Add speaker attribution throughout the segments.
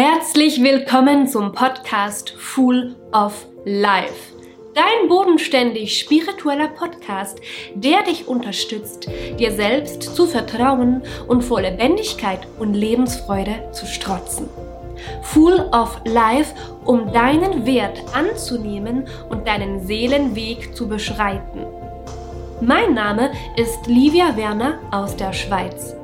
Speaker 1: Herzlich willkommen zum Podcast Full of Life. Dein bodenständig spiritueller Podcast, der dich unterstützt, dir selbst zu vertrauen und vor Lebendigkeit und Lebensfreude zu strotzen. Full of Life, um deinen Wert anzunehmen und deinen Seelenweg zu beschreiten. Mein Name ist Livia Werner aus der Schweiz.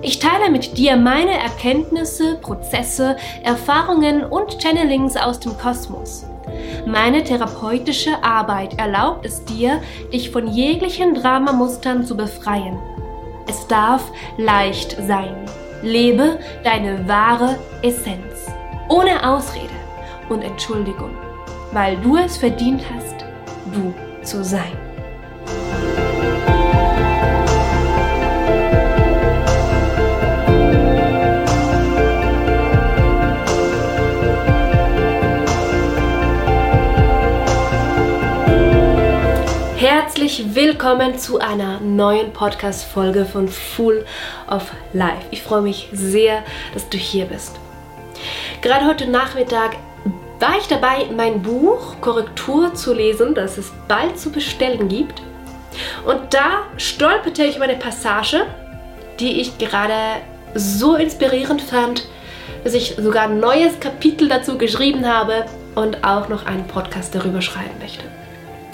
Speaker 1: Ich teile mit dir meine Erkenntnisse, Prozesse, Erfahrungen und Channelings aus dem Kosmos. Meine therapeutische Arbeit erlaubt es dir, dich von jeglichen Dramamustern zu befreien. Es darf leicht sein. Lebe deine wahre Essenz. Ohne Ausrede und Entschuldigung, weil du es verdient hast, du zu sein. Herzlich willkommen zu einer neuen Podcast-Folge von Full of Life. Ich freue mich sehr, dass du hier bist. Gerade heute Nachmittag war ich dabei, mein Buch Korrektur zu lesen, das es bald zu bestellen gibt. Und da stolperte ich über eine Passage, die ich gerade so inspirierend fand, dass ich sogar ein neues Kapitel dazu geschrieben habe und auch noch einen Podcast darüber schreiben möchte.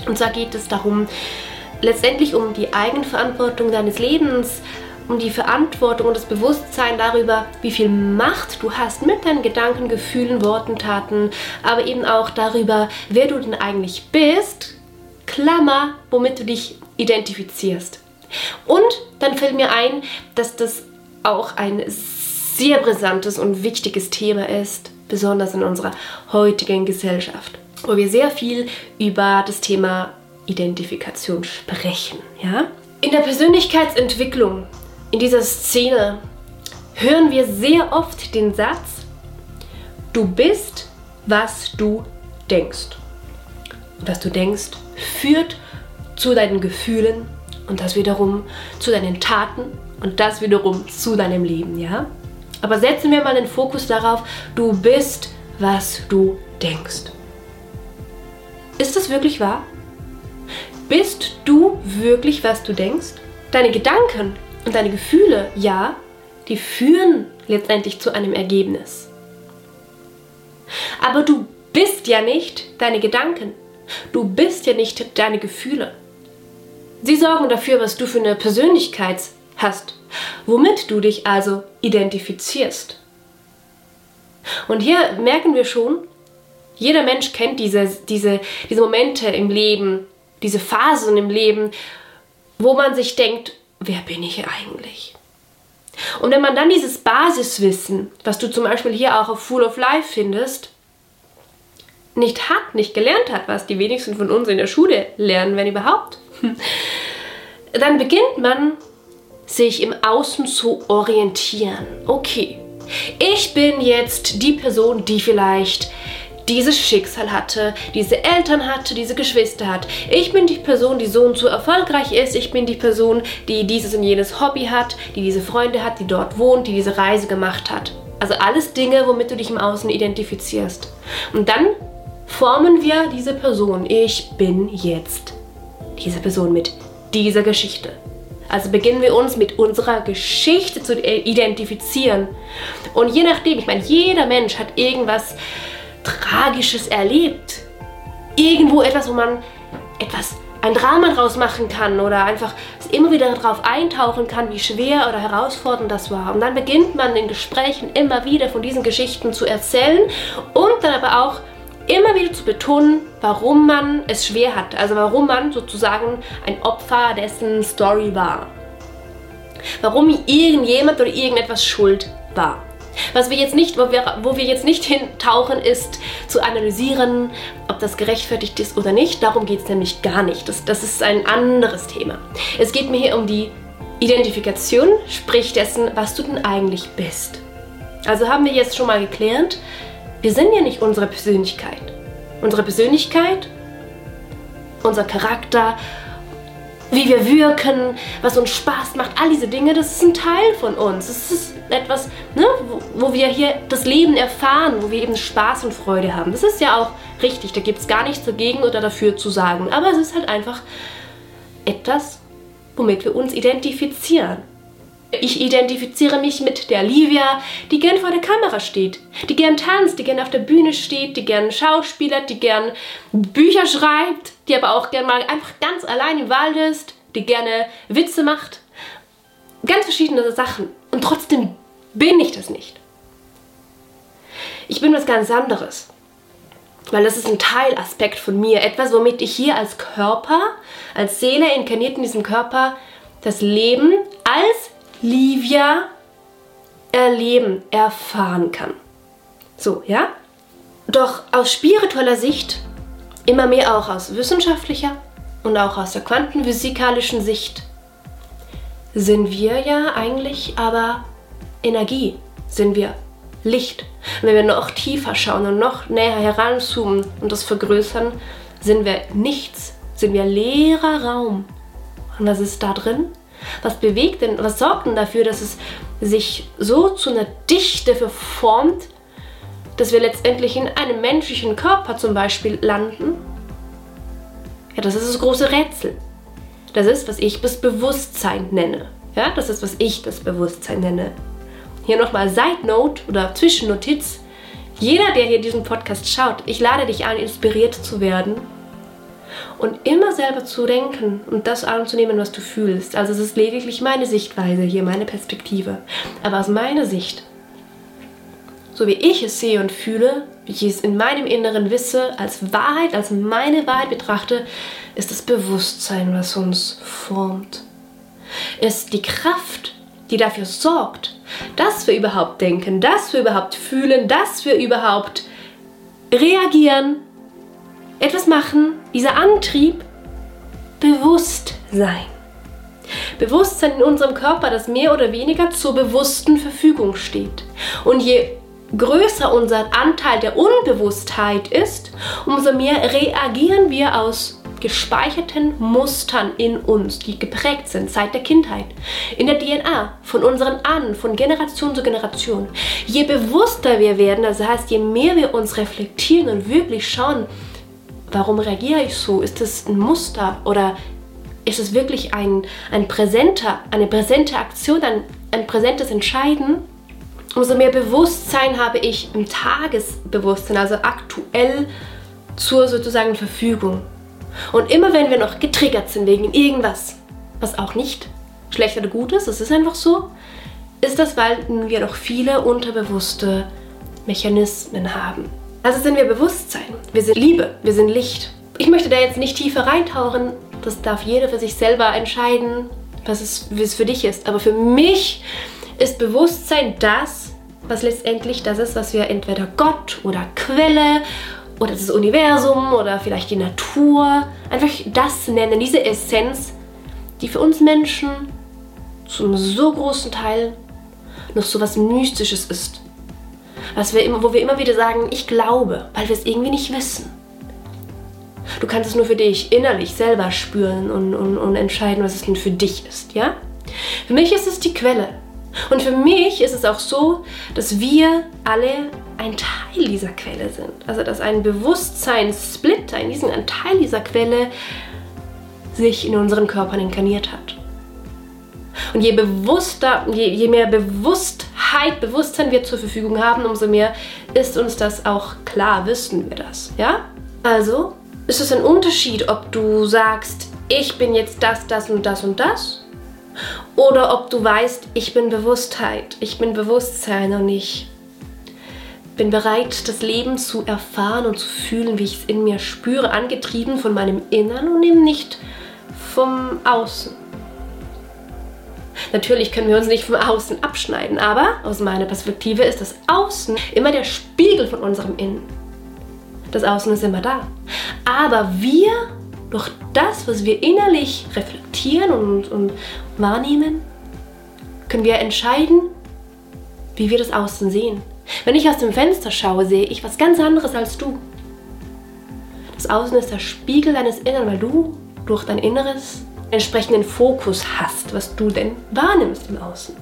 Speaker 1: Und zwar geht es darum, letztendlich um die Eigenverantwortung deines Lebens, um die Verantwortung und das Bewusstsein darüber, wie viel Macht du hast mit deinen Gedanken, Gefühlen, Worten, Taten, aber eben auch darüber, wer du denn eigentlich bist, Klammer, womit du dich identifizierst. Und dann fällt mir ein, dass das auch ein sehr brisantes und wichtiges Thema ist, besonders in unserer heutigen Gesellschaft wo wir sehr viel über das Thema Identifikation sprechen. Ja? In der Persönlichkeitsentwicklung, in dieser Szene, hören wir sehr oft den Satz, du bist, was du denkst. Und was du denkst, führt zu deinen Gefühlen und das wiederum zu deinen Taten und das wiederum zu deinem Leben, ja? Aber setzen wir mal den Fokus darauf, du bist, was du denkst. Ist das wirklich wahr? Bist du wirklich, was du denkst? Deine Gedanken und deine Gefühle, ja, die führen letztendlich zu einem Ergebnis. Aber du bist ja nicht deine Gedanken. Du bist ja nicht deine Gefühle. Sie sorgen dafür, was du für eine Persönlichkeit hast, womit du dich also identifizierst. Und hier merken wir schon, jeder Mensch kennt diese, diese, diese Momente im Leben, diese Phasen im Leben, wo man sich denkt, wer bin ich eigentlich? Und wenn man dann dieses Basiswissen, was du zum Beispiel hier auch auf Full of Life findest, nicht hat, nicht gelernt hat, was die wenigsten von uns in der Schule lernen, wenn überhaupt, dann beginnt man sich im Außen zu orientieren. Okay, ich bin jetzt die Person, die vielleicht dieses Schicksal hatte, diese Eltern hatte, diese Geschwister hat. Ich bin die Person, die so und so erfolgreich ist. Ich bin die Person, die dieses und jenes Hobby hat, die diese Freunde hat, die dort wohnt, die diese Reise gemacht hat. Also alles Dinge, womit du dich im Außen identifizierst. Und dann formen wir diese Person. Ich bin jetzt diese Person mit dieser Geschichte. Also beginnen wir uns mit unserer Geschichte zu identifizieren. Und je nachdem, ich meine, jeder Mensch hat irgendwas Tragisches erlebt. Irgendwo etwas, wo man etwas, ein Drama draus machen kann oder einfach immer wieder darauf eintauchen kann, wie schwer oder herausfordernd das war. Und dann beginnt man in Gesprächen immer wieder von diesen Geschichten zu erzählen und dann aber auch immer wieder zu betonen, warum man es schwer hat. Also warum man sozusagen ein Opfer dessen Story war. Warum irgendjemand oder irgendetwas schuld war. Was wir jetzt nicht, wo wir, wo wir jetzt nicht hintauchen, ist zu analysieren, ob das gerechtfertigt ist oder nicht. Darum geht es nämlich gar nicht. Das, das ist ein anderes Thema. Es geht mir hier um die Identifikation, sprich dessen, was du denn eigentlich bist. Also haben wir jetzt schon mal geklärt, wir sind ja nicht unsere Persönlichkeit. Unsere Persönlichkeit, unser Charakter, wie wir wirken, was uns Spaß macht, all diese Dinge, das ist ein Teil von uns. Das ist etwas, ne, wo, wo wir hier das Leben erfahren, wo wir eben Spaß und Freude haben. Das ist ja auch richtig, da gibt es gar nichts dagegen oder dafür zu sagen. Aber es ist halt einfach etwas, womit wir uns identifizieren. Ich identifiziere mich mit der Livia, die gern vor der Kamera steht, die gern tanzt, die gern auf der Bühne steht, die gern schauspielert, die gern Bücher schreibt, die aber auch gern mal einfach ganz allein im Wald ist, die gerne Witze macht. Ganz verschiedene Sachen. Und trotzdem bin ich das nicht. Ich bin was ganz anderes. Weil das ist ein Teilaspekt von mir. Etwas, womit ich hier als Körper, als Seele inkarniert in diesem Körper, das Leben als Livia erleben, erfahren kann. So, ja? Doch aus spiritueller Sicht, immer mehr auch aus wissenschaftlicher und auch aus der quantenphysikalischen Sicht, sind wir ja eigentlich aber Energie, sind wir Licht. Und wenn wir noch tiefer schauen und noch näher heranzoomen und das vergrößern, sind wir nichts, sind wir leerer Raum. Und was ist da drin? Was bewegt denn, was sorgt denn dafür, dass es sich so zu einer Dichte verformt, dass wir letztendlich in einem menschlichen Körper zum Beispiel landen? Ja, das ist das große Rätsel. Das ist, was ich das Bewusstsein nenne. Ja, das ist, was ich das Bewusstsein nenne. Hier nochmal Side Note oder Zwischennotiz. Jeder, der hier diesen Podcast schaut, ich lade dich ein, inspiriert zu werden und immer selber zu denken und das anzunehmen, was du fühlst. Also es ist lediglich meine Sichtweise hier, meine Perspektive. Aber aus meiner Sicht, so wie ich es sehe und fühle, wie ich es in meinem Inneren wisse, als Wahrheit, als meine Wahrheit betrachte, ist das Bewusstsein, was uns formt. Ist die Kraft, die dafür sorgt, dass wir überhaupt denken, dass wir überhaupt fühlen, dass wir überhaupt reagieren, etwas machen, dieser Antrieb, Bewusstsein. Bewusstsein in unserem Körper, das mehr oder weniger zur bewussten Verfügung steht. Und je größer unser Anteil der Unbewusstheit ist, umso mehr reagieren wir aus gespeicherten Mustern in uns, die geprägt sind seit der Kindheit, in der DNA, von unseren Ahnen, von Generation zu Generation. Je bewusster wir werden, das heißt, je mehr wir uns reflektieren und wirklich schauen, Warum reagiere ich so? Ist es ein Muster oder ist es wirklich ein, ein präsenter, eine präsente Aktion, ein, ein präsentes Entscheiden? Umso mehr Bewusstsein habe ich im Tagesbewusstsein, also aktuell zur sozusagen Verfügung. Und immer wenn wir noch getriggert sind wegen irgendwas, was auch nicht schlecht oder gut ist, es ist einfach so, ist das, weil wir noch viele unterbewusste Mechanismen haben. Also sind wir Bewusstsein, wir sind Liebe, wir sind Licht. Ich möchte da jetzt nicht tiefer reintauchen, das darf jeder für sich selber entscheiden, was es, wie es für dich ist. Aber für mich ist Bewusstsein das, was letztendlich das ist, was wir entweder Gott oder Quelle oder das Universum oder vielleicht die Natur einfach das nennen, diese Essenz, die für uns Menschen zum so großen Teil noch so was Mystisches ist was wir immer, wo wir immer wieder sagen, ich glaube, weil wir es irgendwie nicht wissen. Du kannst es nur für dich innerlich selber spüren und, und, und entscheiden, was es denn für dich ist, ja? Für mich ist es die Quelle. Und für mich ist es auch so, dass wir alle ein Teil dieser Quelle sind. Also dass ein Bewusstseinssplitter in diesem ein Teil dieser Quelle sich in unseren Körpern inkarniert hat. Und je bewusster, je, je mehr Bewusstheit, Bewusstsein wir zur Verfügung haben, umso mehr ist uns das auch klar, wissen wir das. Ja? Also ist es ein Unterschied, ob du sagst, ich bin jetzt das, das und das und das. Oder ob du weißt, ich bin Bewusstheit, ich bin Bewusstsein und ich bin bereit, das Leben zu erfahren und zu fühlen, wie ich es in mir spüre, angetrieben von meinem Innern und eben nicht vom Außen. Natürlich können wir uns nicht vom Außen abschneiden, aber aus meiner Perspektive ist das Außen immer der Spiegel von unserem Innen. Das Außen ist immer da. Aber wir, durch das, was wir innerlich reflektieren und, und wahrnehmen, können wir entscheiden, wie wir das Außen sehen. Wenn ich aus dem Fenster schaue, sehe ich was ganz anderes als du. Das Außen ist der Spiegel deines Inneren, weil du durch dein Inneres entsprechenden Fokus hast, was du denn wahrnimmst im Außen.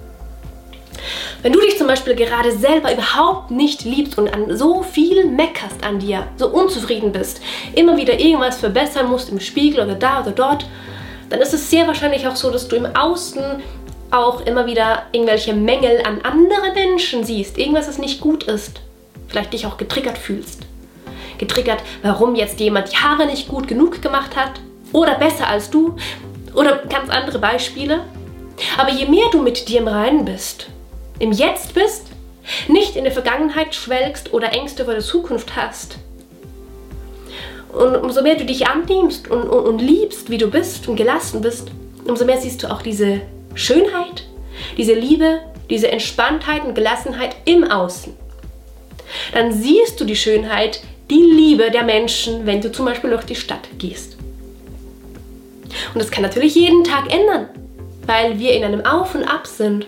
Speaker 1: Wenn du dich zum Beispiel gerade selber überhaupt nicht liebst und an so viel meckerst an dir, so unzufrieden bist, immer wieder irgendwas verbessern musst im Spiegel oder da oder dort, dann ist es sehr wahrscheinlich auch so, dass du im Außen auch immer wieder irgendwelche Mängel an anderen Menschen siehst, irgendwas, das nicht gut ist. Vielleicht dich auch getriggert fühlst. Getriggert, warum jetzt jemand die Haare nicht gut genug gemacht hat oder besser als du oder ganz andere Beispiele. Aber je mehr du mit dir im Reinen bist, im Jetzt bist, nicht in der Vergangenheit schwelgst oder Ängste vor der Zukunft hast, und umso mehr du dich annimmst und, und, und liebst, wie du bist und gelassen bist, umso mehr siehst du auch diese Schönheit, diese Liebe, diese Entspanntheit und Gelassenheit im Außen. Dann siehst du die Schönheit, die Liebe der Menschen, wenn du zum Beispiel durch die Stadt gehst. Und das kann natürlich jeden Tag ändern, weil wir in einem Auf und Ab sind.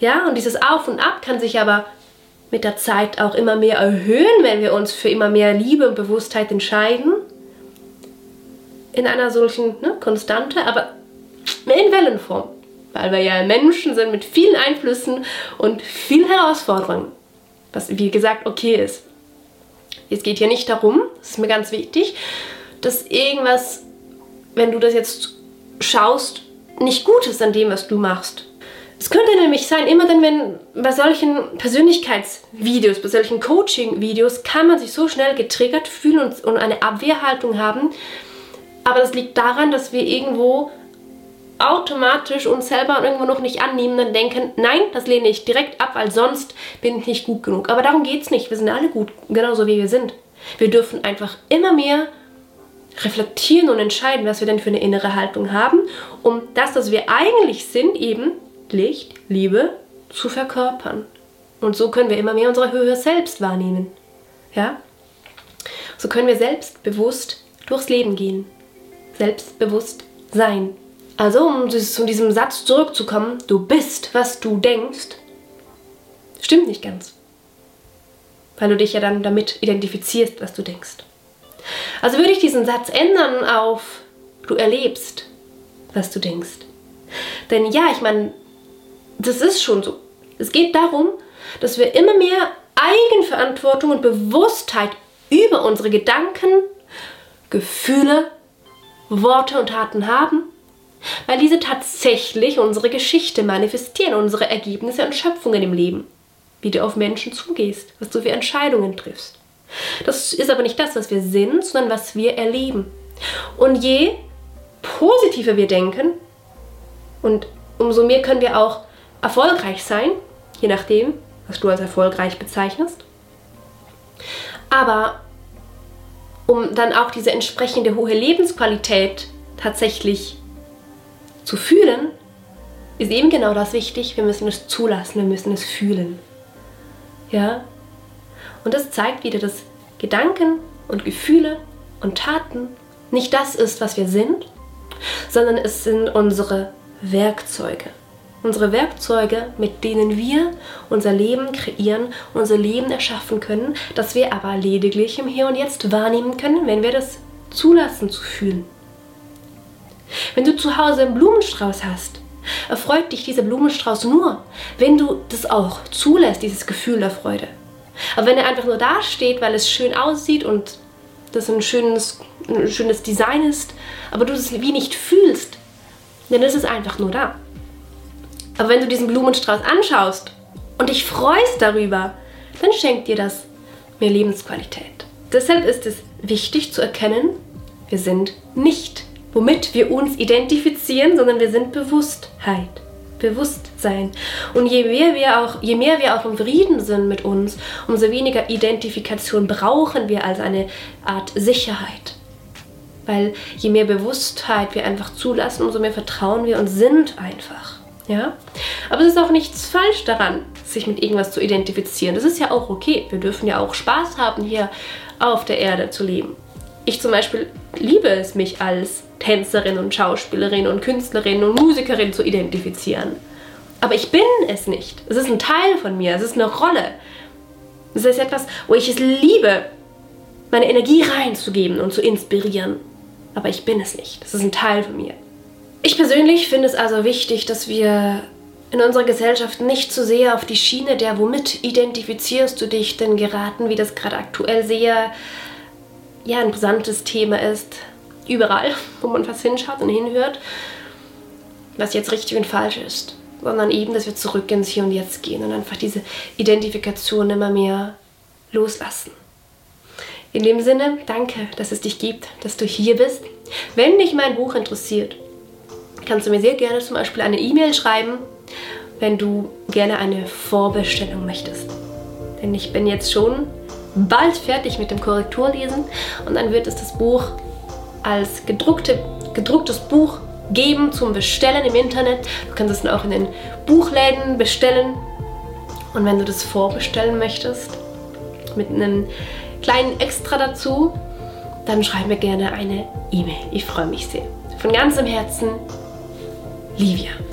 Speaker 1: Ja, und dieses Auf und Ab kann sich aber mit der Zeit auch immer mehr erhöhen, wenn wir uns für immer mehr Liebe und Bewusstheit entscheiden. In einer solchen ne, Konstante, aber mehr in Wellenform. Weil wir ja Menschen sind mit vielen Einflüssen und vielen Herausforderungen. Was, wie gesagt, okay ist. Es geht hier nicht darum, das ist mir ganz wichtig, dass irgendwas, wenn du das jetzt schaust, nicht gut ist an dem, was du machst. Es könnte nämlich sein, immer dann, wenn bei solchen Persönlichkeitsvideos, bei solchen Coaching-Videos, kann man sich so schnell getriggert fühlen und, und eine Abwehrhaltung haben. Aber das liegt daran, dass wir irgendwo automatisch uns selber irgendwo noch nicht annehmen und denken, nein, das lehne ich direkt ab, weil sonst bin ich nicht gut genug. Aber darum geht es nicht. Wir sind alle gut, genauso wie wir sind. Wir dürfen einfach immer mehr reflektieren und entscheiden, was wir denn für eine innere Haltung haben, um das, was wir eigentlich sind, eben Licht, Liebe zu verkörpern. Und so können wir immer mehr unsere Höhe selbst wahrnehmen. Ja? So können wir selbstbewusst durchs Leben gehen. Selbstbewusst sein. Also, um zu diesem Satz zurückzukommen, du bist, was du denkst, stimmt nicht ganz. Weil du dich ja dann damit identifizierst, was du denkst. Also würde ich diesen Satz ändern auf du erlebst, was du denkst. Denn ja, ich meine, das ist schon so. Es geht darum, dass wir immer mehr Eigenverantwortung und Bewusstheit über unsere Gedanken, Gefühle, Worte und Taten haben, weil diese tatsächlich unsere Geschichte manifestieren, unsere Ergebnisse und Schöpfungen im Leben. Wie du auf Menschen zugehst, was du für Entscheidungen triffst. Das ist aber nicht das, was wir sind, sondern was wir erleben. Und je positiver wir denken, und umso mehr können wir auch erfolgreich sein, je nachdem, was du als erfolgreich bezeichnest. Aber um dann auch diese entsprechende hohe Lebensqualität tatsächlich zu fühlen, ist eben genau das wichtig. Wir müssen es zulassen, wir müssen es fühlen. Ja? Und das zeigt wieder, dass Gedanken und Gefühle und Taten nicht das ist, was wir sind, sondern es sind unsere Werkzeuge unsere Werkzeuge, mit denen wir unser Leben kreieren, unser Leben erschaffen können, das wir aber lediglich im Hier und Jetzt wahrnehmen können, wenn wir das zulassen zu fühlen. Wenn du zu Hause einen Blumenstrauß hast, erfreut dich dieser Blumenstrauß nur, wenn du das auch zulässt, dieses Gefühl der Freude. Aber wenn er einfach nur da steht, weil es schön aussieht und das ein schönes, ein schönes Design ist, aber du das wie nicht fühlst, dann ist es einfach nur da. Aber wenn du diesen Blumenstrauß anschaust und dich freust darüber, dann schenkt dir das mehr Lebensqualität. Deshalb ist es wichtig zu erkennen, wir sind nicht, womit wir uns identifizieren, sondern wir sind Bewusstheit. Bewusstsein. Und je mehr wir auch, je mehr wir auch im Frieden sind mit uns, umso weniger Identifikation brauchen wir als eine Art Sicherheit. Weil je mehr Bewusstheit wir einfach zulassen, umso mehr vertrauen wir und sind einfach. Ja? Aber es ist auch nichts falsch daran, sich mit irgendwas zu identifizieren. Das ist ja auch okay. Wir dürfen ja auch Spaß haben, hier auf der Erde zu leben. Ich zum Beispiel liebe es, mich als Tänzerin und Schauspielerin und Künstlerin und Musikerin zu identifizieren. Aber ich bin es nicht. Es ist ein Teil von mir. Es ist eine Rolle. Es ist etwas, wo ich es liebe, meine Energie reinzugeben und zu inspirieren. Aber ich bin es nicht. Es ist ein Teil von mir. Ich persönlich finde es also wichtig, dass wir in unserer Gesellschaft nicht zu sehr auf die Schiene der, womit identifizierst du dich denn geraten, wie das gerade aktuell sehr ja, ein brisantes Thema ist. Überall, wo man was hinschaut und hinhört, was jetzt richtig und falsch ist. Sondern eben, dass wir zurück ins Hier und Jetzt gehen und einfach diese Identifikation immer mehr loslassen. In dem Sinne, danke, dass es dich gibt, dass du hier bist. Wenn dich mein Buch interessiert, kannst du mir sehr gerne zum Beispiel eine E-Mail schreiben, wenn du gerne eine Vorbestellung möchtest. Denn ich bin jetzt schon bald fertig mit dem Korrekturlesen und dann wird es das Buch als gedruckte, gedrucktes Buch geben zum Bestellen im Internet. Du kannst es dann auch in den Buchläden bestellen. Und wenn du das vorbestellen möchtest, mit einem kleinen Extra dazu, dann schreib mir gerne eine E-Mail. Ich freue mich sehr. Von ganzem Herzen, Livia.